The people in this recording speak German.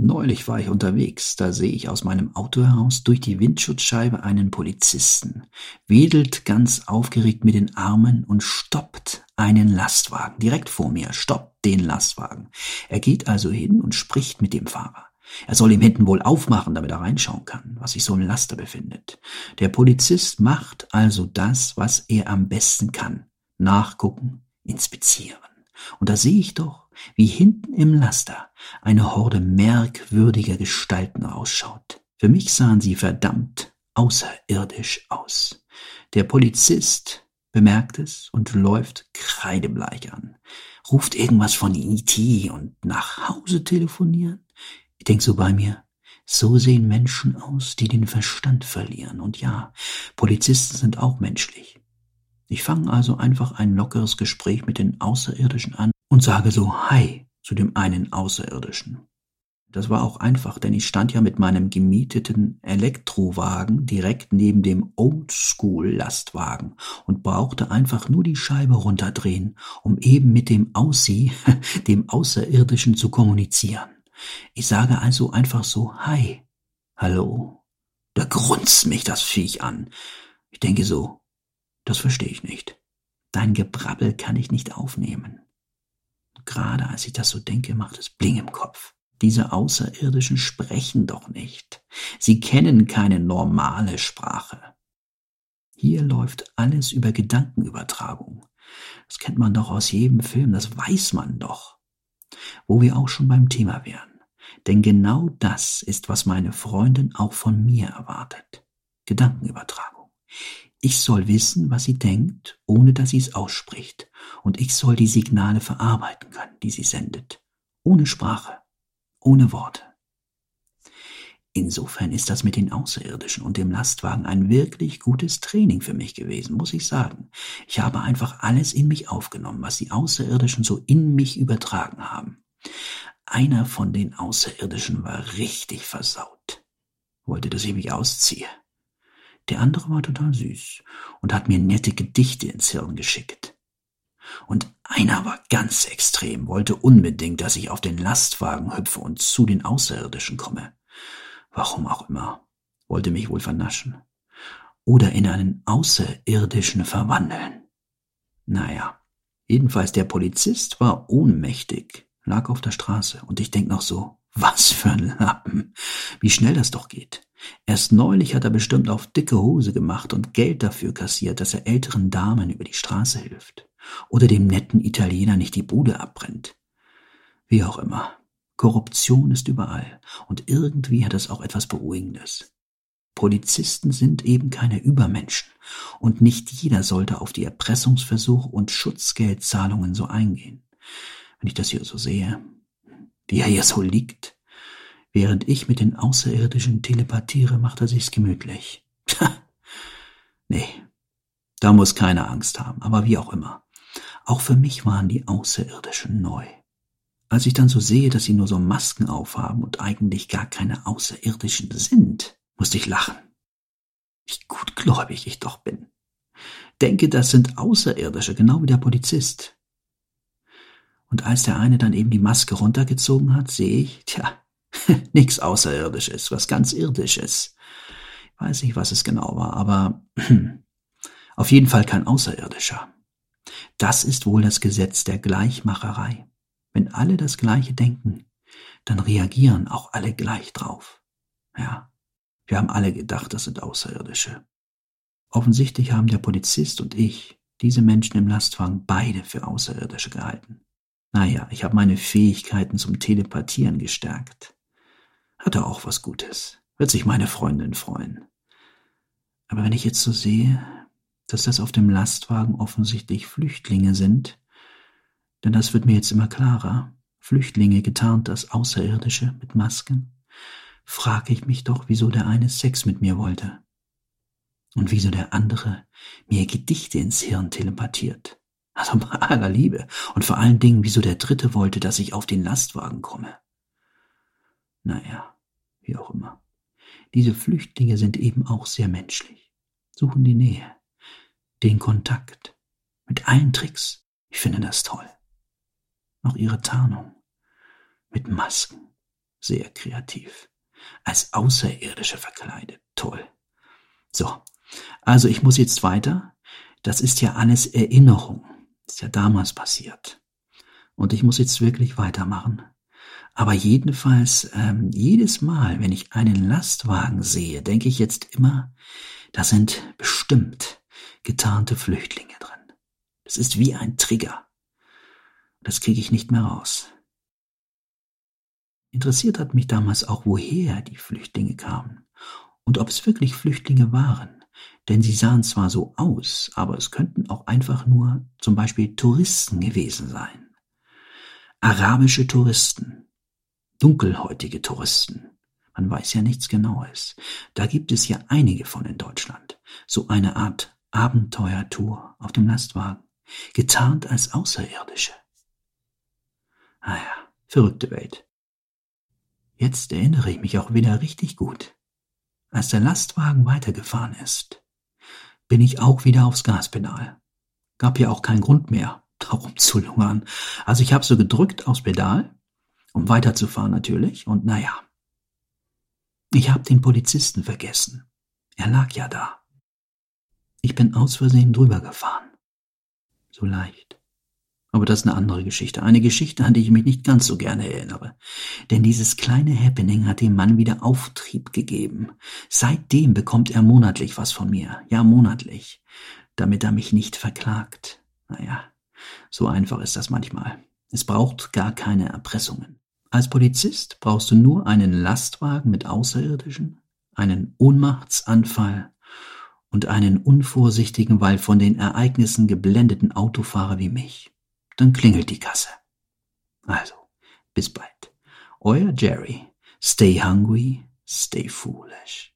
Neulich war ich unterwegs, da sehe ich aus meinem Auto heraus durch die Windschutzscheibe einen Polizisten, wedelt ganz aufgeregt mit den Armen und stoppt einen Lastwagen direkt vor mir, stoppt den Lastwagen. Er geht also hin und spricht mit dem Fahrer. Er soll ihm hinten wohl aufmachen, damit er reinschauen kann, was sich so im Laster befindet. Der Polizist macht also das, was er am besten kann. Nachgucken, inspizieren. Und da sehe ich doch, wie hinten im Laster eine Horde merkwürdiger Gestalten ausschaut. Für mich sahen sie verdammt außerirdisch aus. Der Polizist bemerkt es und läuft kreidebleich an, ruft irgendwas von IT und nach Hause telefonieren. Ich denk so bei mir, so sehen Menschen aus, die den Verstand verlieren. Und ja, Polizisten sind auch menschlich. Ich fange also einfach ein lockeres Gespräch mit den Außerirdischen an und sage so Hi zu dem einen Außerirdischen. Das war auch einfach, denn ich stand ja mit meinem gemieteten Elektrowagen direkt neben dem Oldschool-Lastwagen und brauchte einfach nur die Scheibe runterdrehen, um eben mit dem Aussie, dem Außerirdischen zu kommunizieren. Ich sage also einfach so Hi, hallo. Da grunzt mich das Viech an. Ich denke so, das verstehe ich nicht. Dein Gebrabbel kann ich nicht aufnehmen. Gerade als ich das so denke, macht es Bling im Kopf. Diese Außerirdischen sprechen doch nicht. Sie kennen keine normale Sprache. Hier läuft alles über Gedankenübertragung. Das kennt man doch aus jedem Film, das weiß man doch. Wo wir auch schon beim Thema wären. Denn genau das ist, was meine Freundin auch von mir erwartet. Gedankenübertragung. Ich soll wissen, was sie denkt, ohne dass sie es ausspricht, und ich soll die Signale verarbeiten können, die sie sendet, ohne Sprache, ohne Worte. Insofern ist das mit den Außerirdischen und dem Lastwagen ein wirklich gutes Training für mich gewesen, muss ich sagen. Ich habe einfach alles in mich aufgenommen, was die Außerirdischen so in mich übertragen haben. Einer von den Außerirdischen war richtig versaut, wollte, dass ich mich ausziehe. Der andere war total süß und hat mir nette Gedichte ins Hirn geschickt. Und einer war ganz extrem, wollte unbedingt, dass ich auf den Lastwagen hüpfe und zu den Außerirdischen komme. Warum auch immer, wollte mich wohl vernaschen. Oder in einen Außerirdischen verwandeln. Naja, jedenfalls der Polizist war ohnmächtig, lag auf der Straße, und ich denk noch so, was für ein Lappen, wie schnell das doch geht. Erst neulich hat er bestimmt auf dicke Hose gemacht und Geld dafür kassiert, dass er älteren Damen über die Straße hilft oder dem netten Italiener nicht die Bude abbrennt. Wie auch immer. Korruption ist überall und irgendwie hat es auch etwas Beruhigendes. Polizisten sind eben keine Übermenschen und nicht jeder sollte auf die Erpressungsversuche und Schutzgeldzahlungen so eingehen. Wenn ich das hier so sehe, wie er hier so liegt, Während ich mit den Außerirdischen telepathiere, macht er sich's gemütlich. nee, da muss keiner Angst haben, aber wie auch immer. Auch für mich waren die Außerirdischen neu. Als ich dann so sehe, dass sie nur so Masken aufhaben und eigentlich gar keine Außerirdischen sind, musste ich lachen. Wie gutgläubig ich doch bin. Denke, das sind Außerirdische, genau wie der Polizist. Und als der eine dann eben die Maske runtergezogen hat, sehe ich, tja, Nix Außerirdisches, was ganz Irdisches. Ich weiß nicht, was es genau war, aber auf jeden Fall kein Außerirdischer. Das ist wohl das Gesetz der Gleichmacherei. Wenn alle das Gleiche denken, dann reagieren auch alle gleich drauf. Ja, wir haben alle gedacht, das sind Außerirdische. Offensichtlich haben der Polizist und ich diese Menschen im Lastwagen beide für Außerirdische gehalten. Naja, ich habe meine Fähigkeiten zum Telepathieren gestärkt. Hatte auch was Gutes. Wird sich meine Freundin freuen. Aber wenn ich jetzt so sehe, dass das auf dem Lastwagen offensichtlich Flüchtlinge sind, denn das wird mir jetzt immer klarer, Flüchtlinge getarnt als Außerirdische mit Masken, frage ich mich doch, wieso der eine Sex mit mir wollte und wieso der andere mir Gedichte ins Hirn telepathiert. Also bei aller Liebe und vor allen Dingen, wieso der dritte wollte, dass ich auf den Lastwagen komme. Naja, wie auch immer. Diese Flüchtlinge sind eben auch sehr menschlich, suchen die Nähe, den Kontakt, mit allen Tricks. Ich finde das toll. Auch ihre Tarnung, mit Masken. Sehr kreativ. Als Außerirdische verkleidet. Toll. So. Also ich muss jetzt weiter. Das ist ja alles Erinnerung. Ist ja damals passiert. Und ich muss jetzt wirklich weitermachen. Aber jedenfalls, ähm, jedes Mal, wenn ich einen Lastwagen sehe, denke ich jetzt immer, da sind bestimmt getarnte Flüchtlinge drin. Das ist wie ein Trigger. Das kriege ich nicht mehr raus. Interessiert hat mich damals auch, woher die Flüchtlinge kamen und ob es wirklich Flüchtlinge waren, denn sie sahen zwar so aus, aber es könnten auch einfach nur zum Beispiel Touristen gewesen sein. Arabische Touristen, dunkelhäutige Touristen. Man weiß ja nichts Genaues. Da gibt es ja einige von in Deutschland. So eine Art Abenteuertour auf dem Lastwagen, getarnt als Außerirdische. Ah ja, verrückte Welt. Jetzt erinnere ich mich auch wieder richtig gut. Als der Lastwagen weitergefahren ist, bin ich auch wieder aufs Gaspedal. Gab ja auch keinen Grund mehr, darum zu lungern. Also ich habe so gedrückt aufs Pedal um weiterzufahren natürlich, und naja. Ich hab den Polizisten vergessen. Er lag ja da. Ich bin aus Versehen drüber gefahren. So leicht. Aber das ist eine andere Geschichte. Eine Geschichte, an die ich mich nicht ganz so gerne erinnere. Denn dieses kleine Happening hat dem Mann wieder Auftrieb gegeben. Seitdem bekommt er monatlich was von mir. Ja, monatlich. Damit er mich nicht verklagt. Naja, so einfach ist das manchmal. Es braucht gar keine Erpressungen. Als Polizist brauchst du nur einen Lastwagen mit Außerirdischen, einen Ohnmachtsanfall und einen unvorsichtigen, weil von den Ereignissen geblendeten Autofahrer wie mich. Dann klingelt die Kasse. Also, bis bald. Euer Jerry. Stay hungry, stay foolish.